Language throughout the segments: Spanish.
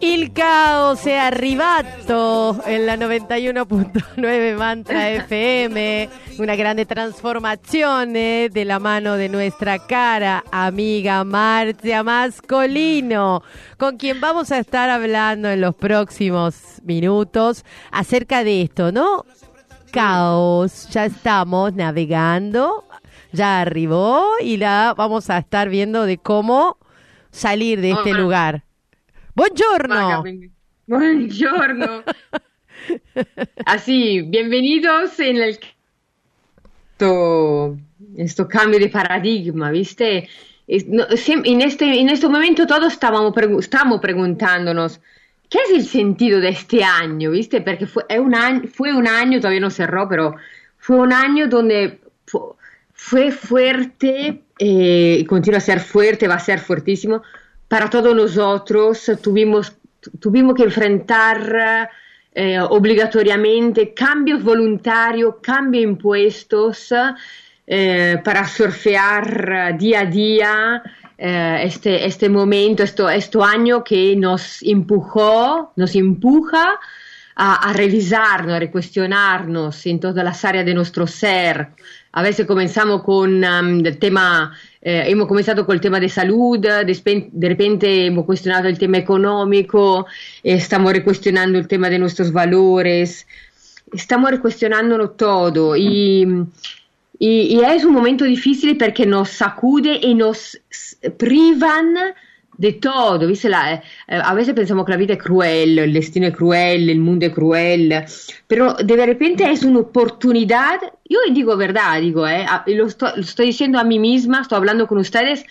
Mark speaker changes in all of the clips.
Speaker 1: Il caos è arrivato en la 91.9 Mantra FM, una grande trasformazione de la mano de nuestra cara amiga Marcia Mascolino, con quien vamos a estar hablando en los próximos minutos acerca de esto, ¿no? Caos, ya estamos navegando, ya arribó y la vamos a estar viendo de cómo salir de este lugar. Buongiorno.
Speaker 2: Buongiorno. Así, bienvenidos en el esto, esto cambio de paradigma, ¿viste? En, este, en este momento todos estábamos, pregu- estamos preguntándonos, ¿qué es el sentido de este año? ¿Viste? Porque fue un año, fue un año, todavía no cerró, pero fue un año donde fu- fue fuerte eh, continúa a ser fuerte, va a ser fuertísimo para todos nosotros. Tuvimos, tuvimos que enfrentar eh, obligatoriamente cambios voluntarios, cambios impuestos eh, para surfear día a día eh, este, este momento, esto, este año que nos empujó, nos empuja a, a revisarnos, a recuestionarnos en todas las áreas de nuestro ser. A comenzamos con um, el tema, eh, hemos comenzado con tema de salud, de, repente hemos cuestionado el tema económico, eh, estamos recuestionando el tema de nuestros valores, estamos recuestionándolo todo y, y, y un momento difícil porque nos sacude y nos privan de todo, ¿viste? La- eh, a veces pensamos que la vida es cruel, el destino es cruel, el mundo es cruel, pero de repente es una oportunidad, yo digo verdad, digo, eh, lo, esto- lo estoy diciendo a mí misma, estoy hablando con ustedes,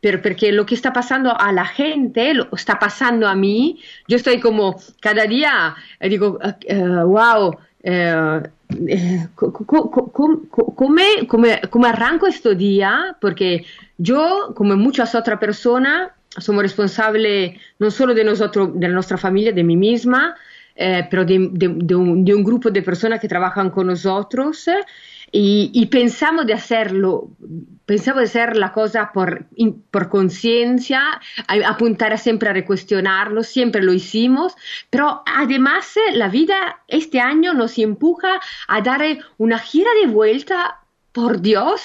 Speaker 2: pero porque lo que está pasando a la gente lo está pasando a mí, yo estoy como cada día, eh, digo, eh, eh, wow, eh, eh, co- co- co- com- co- come, come, come arranco este día, porque yo, como muchas otras personas, somos responsables no solo de nosotros, de nuestra familia, de mí misma, eh, pero de, de- de un, de un grupo de personas que trabajan con nosotros eh, y, y pensamos de hacerlo, pensamos de hacer la cosa por, por conciencia, a- apuntar siempre a recuestionarlo, siempre lo hicimos, pero además eh, la vida este año nos empuja a dar una gira de vuelta por Dios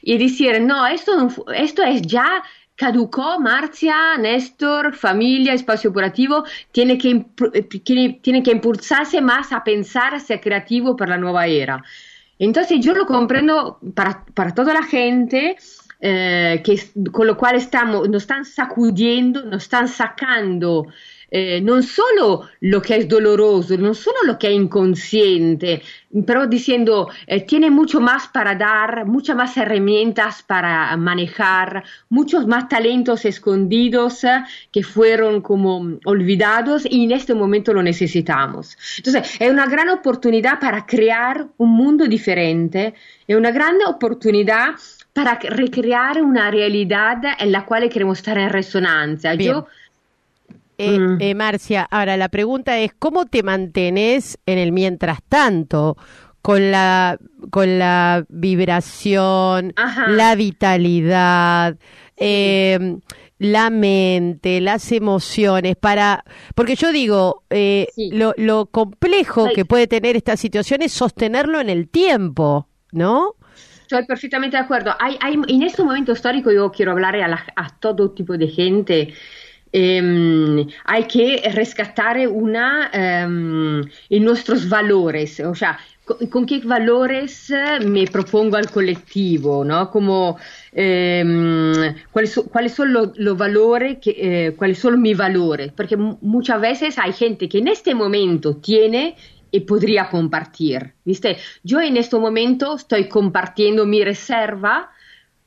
Speaker 2: y decir, no, esto, esto es ya caducó, Marcia, Néstor, familia, espacio operativo, tiene que, eh, tiene, tiene que impulsarse más a pensar, a ser creativo para la nueva era. Entonces yo lo comprendo para, para toda la gente, eh, que, con lo cual estamos, nos están sacudiendo, nos están sacando eh, non solo lo che è doloroso, non solo lo che è inconsciente, pero diciendo, eh, tiene mucho más para dar, muchas más herramientas para manejar, muchos más talentos escondidos eh, que fueron como olvidados y en este momento lo necesitamos. Entonces, è una gran oportunidad para crear un mundo diferente, è una grande opportunità para recreare una realidad en la quale queremos estar en resonancia.
Speaker 1: Bien.
Speaker 2: Yo
Speaker 1: Eh,
Speaker 2: Mm.
Speaker 1: eh, Marcia, ahora la pregunta es, ¿cómo te mantenés en el mientras tanto? Con la, con la vibración,
Speaker 2: Ajá.
Speaker 1: la vitalidad, eh, la mente, las emociones, para, porque yo digo, eh,
Speaker 2: Sí.
Speaker 1: lo, lo complejo
Speaker 2: Ay.
Speaker 1: que puede tener esta situación es sostenerlo en el tiempo, ¿no?
Speaker 2: Estoy perfectamente de acuerdo. Hay, hay, en este momento histórico yo quiero hablar a, la- a todo tipo de gente. Eh, hay que rescatar una, um, nuestros valores, o sea, con, qué valores me propongo al colectivo, ¿no? Como eh, cuáles, son, cuáles son los, los valores, que, eh, cuáles son mis valores, porque muchas veces hay gente que en este momento tiene y podría compartir, ¿viste? Yo en este momento estoy compartiendo mi reserva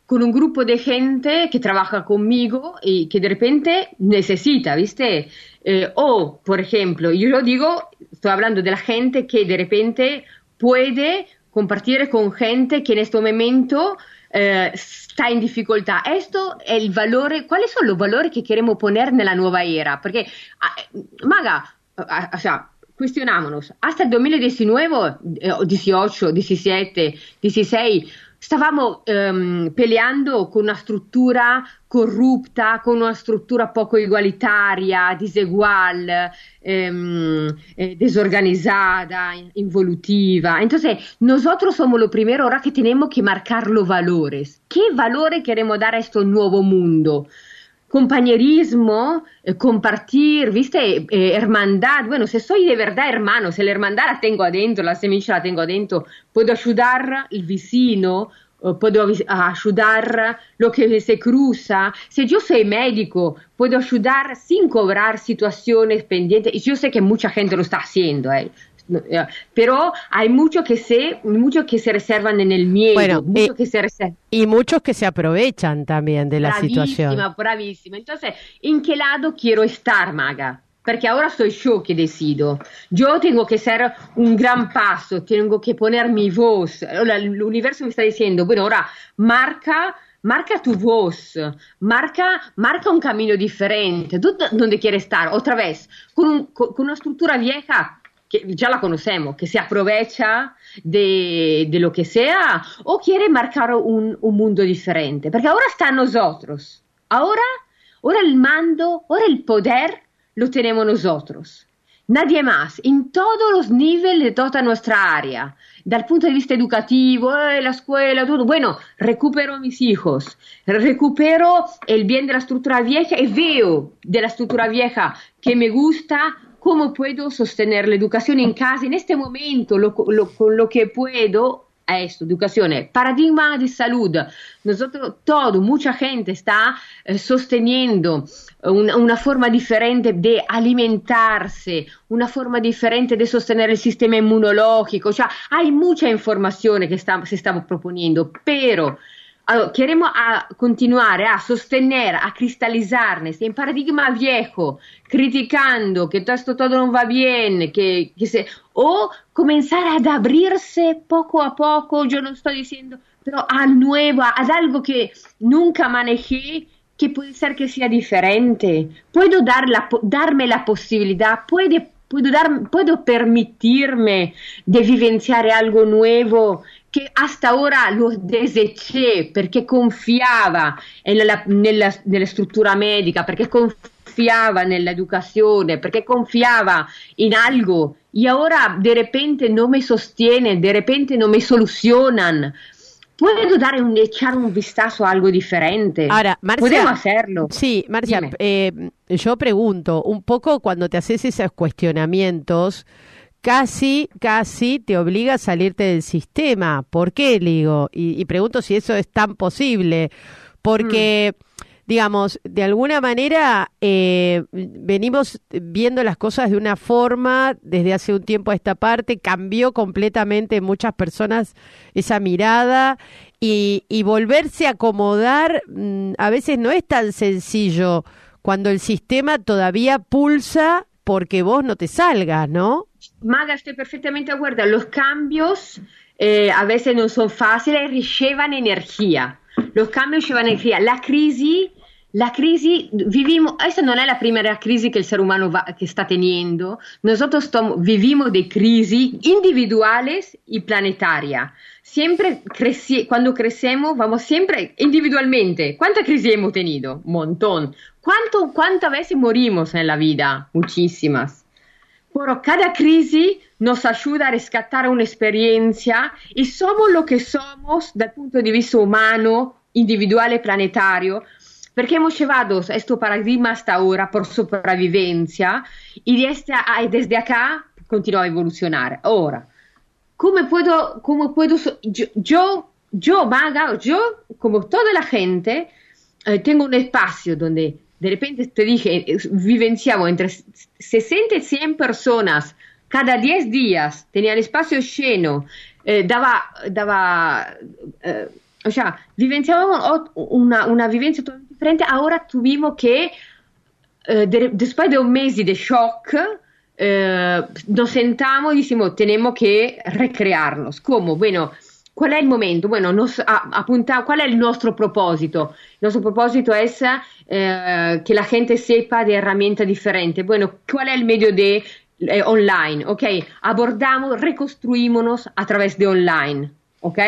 Speaker 2: con un grupo de gente que trabaja conmigo y que de repente necesita, ¿viste? Eh, o, por ejemplo, yo lo digo, estoy hablando de la gente que de repente puede compartir con gente que en este momento eh, está in difficoltà. Questo è il valore, quali sono i valori che queremos poner nella nuova era? Perché, maga, o sea, cuestionámonos, hasta el 2019, 18, 17, 16, stavamo um, peleando con una struttura corrupta, con una struttura poco igualitaria, disegual, um, eh, desorganizada, involutiva. Entonces, nosotros somos lo primero ahora que tenemos que marcar los valores. ¿Qué valores queremos dar a este nuevo mundo? Compañerismo, eh, compartir, ¿viste? Eh, hermandad. Bueno, si soy de verdad hermano, si la hermandad la tengo adentro, la semilla la tengo adentro, puedo ayudar el vecino, puedo ayudar lo que se cruza. Si yo soy médico, puedo ayudar sin cobrar situaciones pendientes. Y yo sé que mucha gente lo está haciendo. ¿eh? Eh, pero hay muchos que se muchos que se reservan en el miedo
Speaker 1: bueno,
Speaker 2: muchos
Speaker 1: y, que se reservan. y muchos que se aprovechan también de la
Speaker 2: bravísima,
Speaker 1: situación
Speaker 2: bravísima entonces en qué lado quiero estar maga porque ahora soy yo que decido. Yo tengo que ser un gran paso, tengo que poner mi voz. El universo me está diciendo, bueno, ahora marca, marca tu voz, marca, marca un camino diferente. ¿Tú dónde quieres estar? Otra vez, con, un, con una estructura vieja, que ya la conocemos, que se aprovecha de, de lo que sea, o quiere marcar un, un, mundo diferente, porque ahora está a nosotros, ahora, ahora el mando, ahora el poder lo tenemos nosotros. Nadie más, en todos los niveles de toda nuestra área, dal punto de vista educativo, eh, la escuela, todo. Bueno, recupero a mis hijos, recupero el bien de la estructura vieja y veo de la estructura vieja que me gusta, cómo puedo sostener la educación en casa en este momento, lo, lo, con lo que puedo esto, educación, paradigma de salud. Nosotros, todo, mucha gente está eh, sosteniendo una, una, forma diferente de alimentarse, una forma diferente de sostener el sistema inmunológico. O sea, hay mucha información que está, se estamos proponiendo, allora, queremos a continuare a sostener, a cristalizarnos en paradigma viejo, criticando que todo esto todo no va bien, que, que se, o comenzar a abrirse poco a poco, yo no estoy diciendo, pero a nueva, a algo que nunca manejé, que puede ser que sea diferente. Puedo dar la, darme la posibilidad, puede, puedo, dar, puedo permitirme de vivenciar algo nuevo che hasta ora lo deseché perché confiava nella, nella, nella struttura medica, perché confiava nell'educazione, perché confiava in algo y ahora de repente no me sostienen, de repente no me solucionan. Puedo dar un, echar un vistazo a algo diferente.
Speaker 1: Ahora, Marcia,
Speaker 2: Podemos hacerlo.
Speaker 1: Sí, Marcia, eh, yo pregunto, un poco cuando te haces esos cuestionamientos, casi, casi te obliga a salirte del sistema. ¿Por qué, digo? Y, y pregunto si eso es tan posible. Porque, mm. digamos, de alguna manera eh, venimos viendo las cosas de una forma desde hace un tiempo a esta parte, cambió completamente en muchas personas esa mirada y, y volverse a acomodar mm, a veces no es tan sencillo cuando el sistema todavía pulsa porque vos no te salgas, ¿no?
Speaker 2: Maga, estoy perfectamente de acuerdo. Los cambios eh, a veces no son fáciles llevan energía. Los cambios llevan energía. La crisis, la crisis, vivimos, esta no es la primera crisis que el ser humano va, que está teniendo. Nosotros tomo, vivimos de crisis individuales y planetarias. Siempre creci cuando crecemos, vamos siempre individualmente. ¿Cuántas crisis hemos tenido? Un montón. ¿Cuánto, ¿Cuántas veces morimos en la vida? Muchísimas. Pero cada crisis nos ayuda a rescatar una experiencia y somos lo que somos dal punto de vista humano, individual y planetario, Porque hemos llevado este paradigma hasta ahora por supervivencia y desde, desde acá continúa a evolucionar. Ahora, ¿cómo puedo, cómo puedo yo, yo, yo, Maga, yo, como toda la gente, eh, tengo un espacio donde de repente te dije, vivenciamos entre 60 y 100 personas cada 10 días, tenía el espacio lleno, eh, daba, daba eh, o sea, vivenciábamos una, una vivencia totalmente diferente, ahora tuvimos que, eh, de, después de un mes de shock, eh, nos sentamos y decimos, tenemos que recrearnos. ¿Cómo? Bueno, ¿cuál es el momento? Bueno, nos apunta, ¿cuál es el nuestro propósito? Nuestro propósito es eh, que la gente sepa de herramientas diferentes. Bueno, ¿cuál es el medio de eh, online? Ok, abordamos, reconstruímonos a través de online. ¿Ok?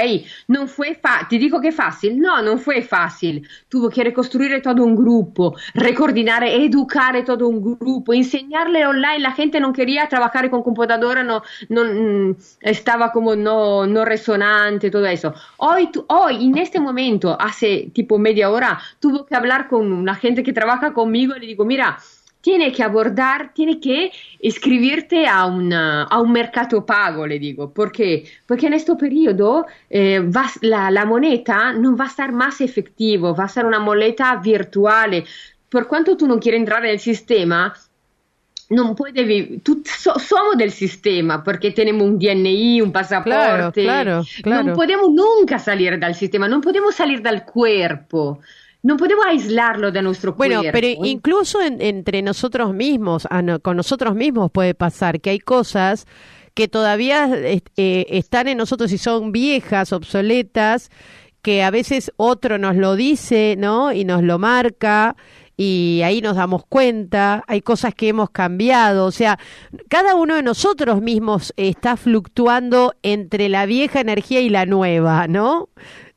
Speaker 2: Non fue ti dico che è facile? No, non fue fácil. Tuvo que reconstruir todo un grupo, recoordinar, educar todo un grupo, enseñarle online. La gente non quería trabajar con computadora, no, no, mm, estaba como no, no resonante, todo eso. Hoy, tu, hoy, en momento, hace tipo media hora, tuvo que hablar con una gente que trabaja conmigo y le digo, mira, tiene que abordar, tiene que inscribirte a, una, a un mercado pago, le digo. ¿Por qué? Porque en este periodo eh, va, la, la, moneda no va a estar más efectivo, va a ser una moneda virtual. Por cuanto tú no quieres entrar en el sistema, non puoi tu, so, somos del sistema perché tenemos un DNI, un pasaporte.
Speaker 1: Claro, claro, claro.
Speaker 2: Non podemos nunca salir dal sistema, non podemos salir dal cuerpo. No podemos aislarlo de nuestro
Speaker 1: bueno,
Speaker 2: cuerpo.
Speaker 1: Bueno, pero incluso en, entre nosotros mismos, no, con nosotros mismos puede pasar que hay cosas que todavía eh, están en nosotros y son viejas, obsoletas, que a veces otro nos lo dice, ¿no? Y nos lo marca y ahí nos damos cuenta, hay cosas que hemos cambiado, o sea, cada uno de nosotros mismos está fluctuando entre la vieja energía y la nueva, ¿no?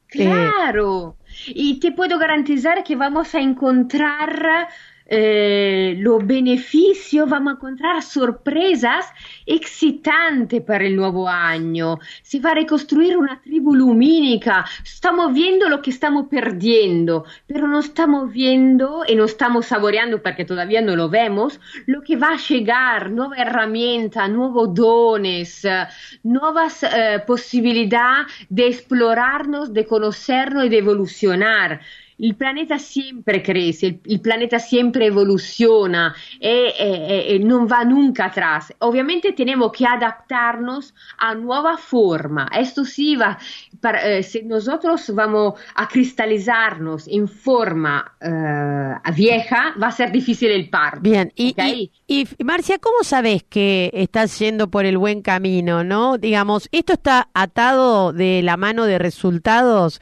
Speaker 2: Claro. Eh, y te puedo garantizar que vamos a encontrar eh, los beneficios, vamos a encontrar sorpresas excitantes para el nuevo año. Se va a reconstruir una tribu lumínica. Estamos viendo lo que estamos perdiendo, pero no estamos viendo y no estamos saboreando porque todavía no lo vemos lo que va a llegar, nueva herramienta, nuevos dones, nuevas eh, posibilidades de explorarnos, de conocernos y de evolucionar. Il pianeta sempre cresce, il, planeta sempre evoluciona e, e, e, non va nunca atrás. Obviamente tenemos que adaptarnos a nueva forma. Esto sí va, para, eh, si nosotros vamos a cristalizarnos en forma eh, vieja, va a ser difícil el parto.
Speaker 1: Bien, y, ¿okay? y, y Marcia, ¿cómo sabes que estás yendo por el buen camino, no? Digamos, esto está atado de la mano de resultados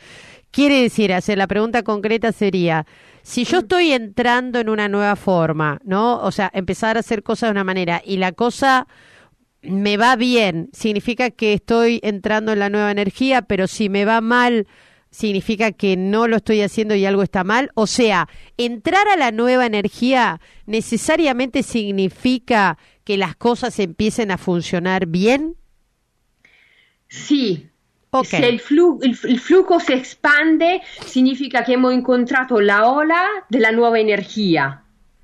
Speaker 1: Quiere decir, hacer la pregunta concreta sería, si yo estoy entrando en una nueva forma, ¿no? O sea, empezar a hacer cosas de una manera y la cosa me va bien, significa que estoy entrando en la nueva energía, pero si me va mal, significa que no lo estoy haciendo y algo está mal. O sea, entrar a la nueva energía necesariamente significa que las cosas empiecen a funcionar bien.
Speaker 2: Sí, Okay. Se il, flu- il, il, flujo se expande, significa che abbiamo incontrato la ola della nuova energia.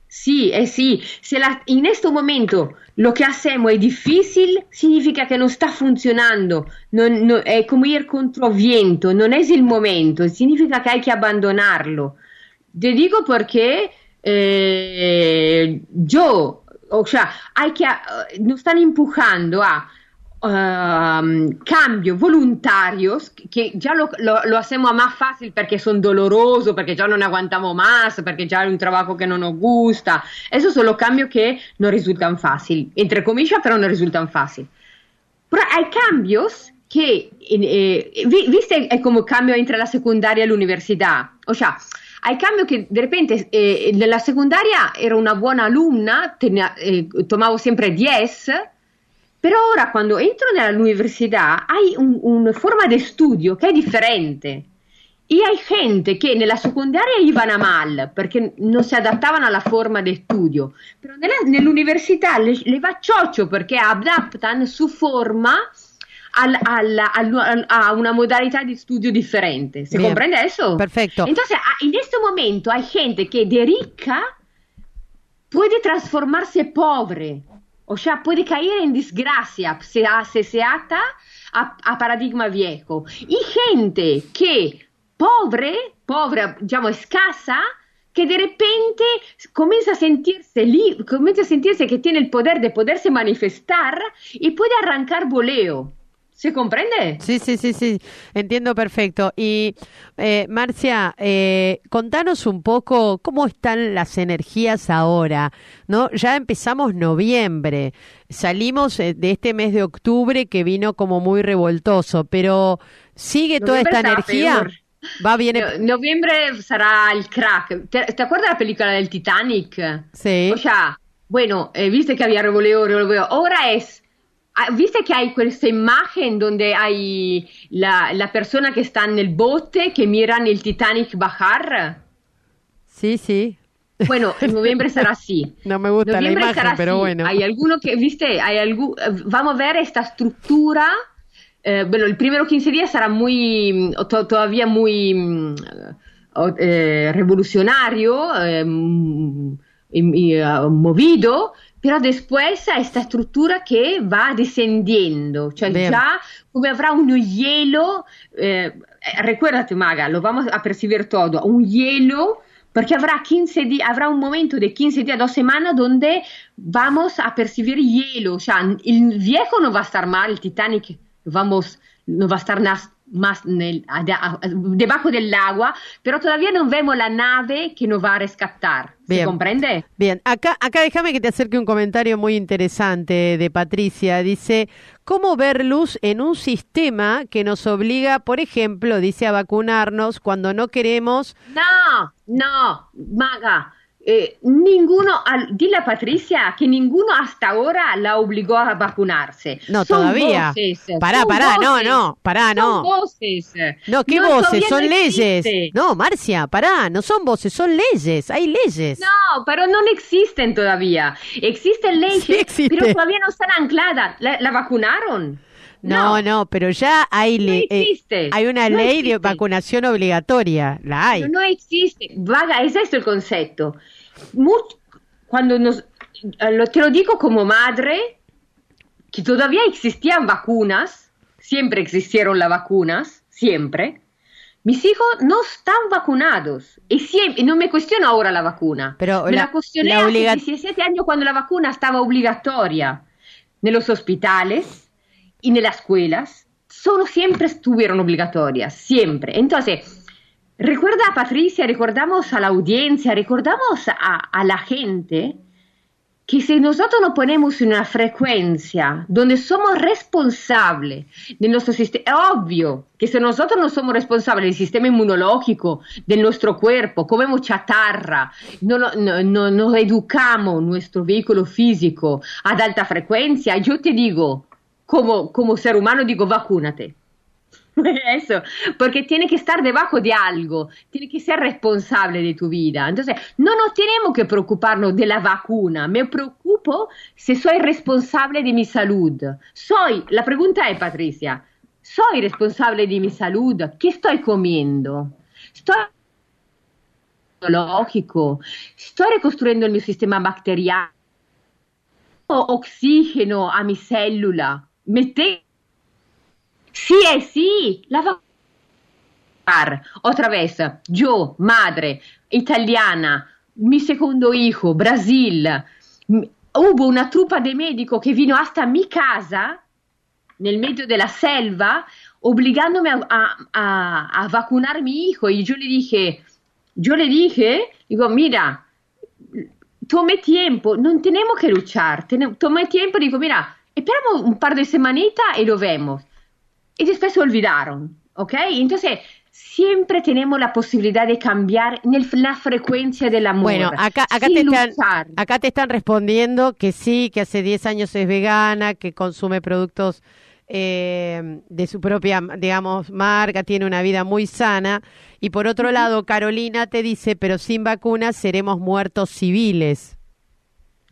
Speaker 2: Sì, eh sì, se la, in questo momento lo che hacemos è difficile, significa che non sta funzionando, non, non, è come ir contro viento, non è il momento, significa che hai che abbandonarlo. Te dico perché eh, yo, o sea, hay que, uh, nos están empujando a Uh, cambio voluntarios que ya lo, lo, lo, hacemos más fácil porque son dolorosos, porque ya no aguantamos más, porque ya hay un trabajo que no nos gusta. Esos son los cambios que no resultan fácil, entre comillas, pero no resultan fácil. Pero hay cambios que, eh, viste, es como cambio entre la secundaria y la universidad. O sea, hay cambios que de repente eh, nella secondaria ero una buona alumna, tenía, eh, tomavo sempre 10 però ora quando entro nell'università hai una un forma di studio che è differente. E hai gente che nella secondaria ivano a mal perché non si adattavano alla forma di studio, però nella, nell'università le, le va cioccio perché adattano su forma al, al, al, a una modalità di studio differente. Se comprende adesso?
Speaker 1: Perfetto.
Speaker 2: Entonces, in questo momento hai gente che de rica può trasformarsi povere o sea, puede caer en desgracia se, se, se ata a, a paradigma viejo. Y gente que pobre, pobre, digamos, escasa, que de repente comienza a sentirse comienza a sentirse que tiene el poder de poderse manifestar y puede arrancar voleo. ¿Se comprende?
Speaker 1: Sí, sí, sí, sí, entiendo perfecto. Y eh, Marcia, eh, contanos un poco cómo están las energías ahora, ¿no? Ya empezamos noviembre, salimos eh, de este mes de octubre que vino como muy revoltoso, pero ¿sigue toda esta energía?
Speaker 2: Va bien. noviembre será el crack. ¿Te, acuerdas de la película del Titanic?
Speaker 1: Sí.
Speaker 2: O sea, bueno, viste que había revoleo, revoleo. Ahora es ¿Viste que hay esta imagen donde hay la, la, persona que está en el bote que miran el Titanic bajar?
Speaker 1: Sí, sí.
Speaker 2: Bueno, en noviembre será así.
Speaker 1: No me gusta la imagen, pero bueno.
Speaker 2: Hay alguno que, viste, hay algún, vamos a ver esta estructura. Eh, bueno, el primero 15 días será muy, todavía muy mm, eh, revolucionario, eh, mm, y, uh, movido, pero después a esta estructura que va descendiendo, cioè Bien. già come avrà un hielo, eh, recuérdate Maga, lo vamos a percibir todo, un hielo, porque habrá 15 días, habrá un momento de 15 días, dos semanas donde vamos a percibir hielo, o sea, el viejo no va a estar mal, el Titanic, vamos, no va a estar más nel, debajo del agua, pero todavía no vemos la nave que nos va a rescatar. ¿Se comprende?
Speaker 1: Bien, acá, acá déjame que te acerque un comentario muy interesante de Patricia. Dice, ¿cómo ver luz en un sistema que nos obliga, por ejemplo, dice, a vacunarnos cuando no queremos?
Speaker 2: No, no, Maga eh, ninguno, al, dile a Patricia que ninguno hasta ahora la obligó a vacunarse.
Speaker 1: No, todavía. Voces, pará, pará, no, no, pará, no.
Speaker 2: Son voces.
Speaker 1: No, ¿qué voces? Son leyes. No, Marcia, pará, no son voces, son leyes, hay leyes.
Speaker 2: No, pero no existen todavía. Existen leyes, pero todavía no están ancladas. ¿La, vacunaron?
Speaker 1: No, no, pero ya hay, no eh, hay una ley de vacunación obligatoria, la hay.
Speaker 2: no existe, vaga, es esto el concepto. Cuando nos, lo, te lo digo como madre, que todavía existían vacunas, siempre existieron las vacunas, siempre. Mis hijos no están vacunados. Y, siempre, no me cuestiono ahora la vacuna.
Speaker 1: Pero
Speaker 2: me la, cuestioné hace 17 años cuando la vacuna estaba obligatoria. En los hospitales y en las escuelas. Solo siempre estuvieron obligatorias, siempre. Entonces, Recuerda a Patricia, recordamos a la audiencia, recordamos a, la gente que si nosotros nos ponemos en una frecuencia donde somos responsables de nuestro sistema, es obvio que si nosotros no somos responsables del sistema inmunológico, de nuestro cuerpo, comemos chatarra, no, no, no, nos educamos nuestro vehículo físico ad alta frecuencia, yo te digo, como, como ser humano, digo, vacúnate. Eso, porque tiene que estar debajo de algo, tiene que ser responsable de tu vida. Entonces, no nos tenemos que preocuparnos de la vacuna, me preocupo si soy responsable de mi salud. Soy, la pregunta es, Patricia, ¿soy responsable de mi salud? ¿Qué estoy comiendo? ¿Estoy lógico? ¿Estoy reconstruyendo el mi sistema bacteriano? ¿Oxígeno a mi célula? ¿Me Sí es sí, la va otra vez, yo, madre, italiana, mi segundo hijo, Brasil, hubo una trupa de médicos que vino hasta mi casa, nel medio de la selva, obligándome a, a, a, vacunar a mi hijo. Y yo le dije, yo le dije, digo, mira, tome tiempo, no tenemos que luchar, tome tiempo, digo, mira, esperamos un par de semanitas y lo vemos y después se olvidaron, ¿ok? Entonces, siempre tenemos la posibilidad de cambiar en la frecuencia del amor.
Speaker 1: Bueno, acá, acá, te están, acá te están respondiendo que sí, que hace 10 años es vegana, que consume productos eh, de su propia, digamos, marca, tiene una vida muy sana. Y por otro lado, Carolina te dice, pero sin vacunas seremos muertos civiles.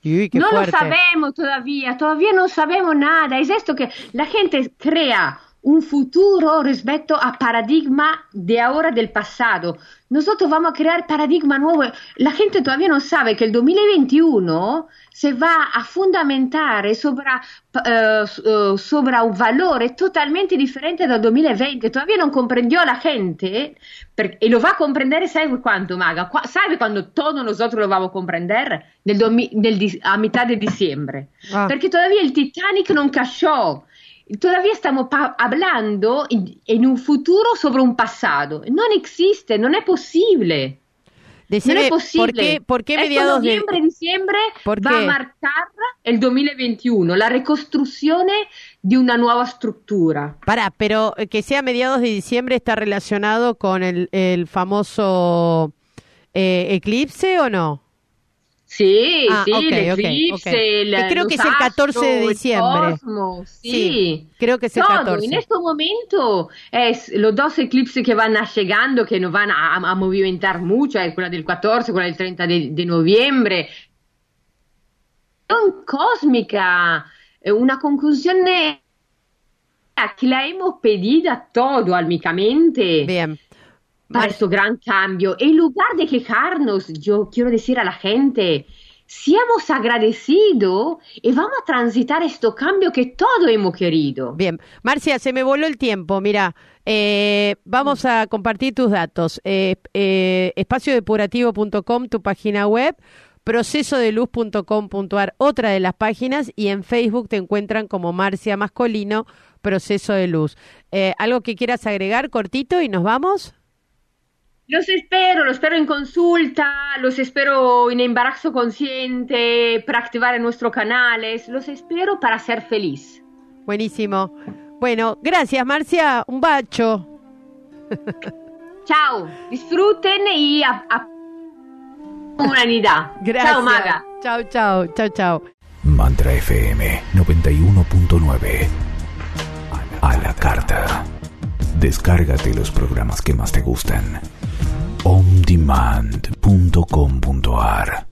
Speaker 2: No lo sabemos todavía, todavía no sabemos nada. Es esto que la gente crea un futuro respecto a paradigma de ahora del pasado. Nosotros vamos a crear paradigma nuevo. La gente todavía no sabe que el 2021 se va a fundamentar sobre, uh, sobre un valore totalmente differente dal 2020. Todavía non comprendió la gente per, e lo va a comprendere, sai quanto, Maga? Qua, ¿Sabe quando todos nosotros lo vamos a comprender? Nel, nel, a metà di dicembre. Ah. Perché todavía il Titanic non cachó. Todavía estamos hablando en un futuro sobre un pasado. No existe, no es posible.
Speaker 1: no es posible. ¿Por qué, mediados
Speaker 2: noviembre,
Speaker 1: de...
Speaker 2: diciembre va a marcar el 2021, la reconstrucción de una nueva estructura.
Speaker 1: Para, pero que sea mediados de diciembre está relacionado con el, el famoso eh, eclipse o no?
Speaker 2: Sí, ah, sí, el eclipse,
Speaker 1: creo que es el 14 de diciembre.
Speaker 2: sí.
Speaker 1: creo que es el 14.
Speaker 2: En este momento es los dos eclipses que van llegando, que nos van a, a movimentar mucho, es quella del 14, quella del 30 de, de noviembre. Son cósmica, una conclusión que la hemos pedido a todo almicamente.
Speaker 1: Bien
Speaker 2: para este gran cambio. En lugar de quejarnos, yo quiero decir a la gente, seamos agradecidos y vamos a transitar este cambio que todos hemos querido.
Speaker 1: Bien, Marcia, se me voló el tiempo. Mira, eh, vamos a compartir tus datos. Eh, eh, espaciodepurativo.com, tu página web procesodeluz.com.ar, otra de las páginas, y en Facebook te encuentran como Marcia Mascolino, Proceso de Luz. Eh, ¿Algo que quieras agregar cortito y nos vamos?
Speaker 2: Los espero, los espero en consulta, los espero en embarazo consciente, para activar en nuestros canales, los espero para ser feliz.
Speaker 1: Buenísimo. Bueno, gracias Marcia, un bacho.
Speaker 2: Chao, disfruten y a, a humanidad.
Speaker 1: Gracias.
Speaker 2: Chao Maga.
Speaker 1: Chao, chao, chao, chao.
Speaker 3: Mantra FM 91.9. A la carta. Descárgate los programas que más te gustan ondemand.com.ar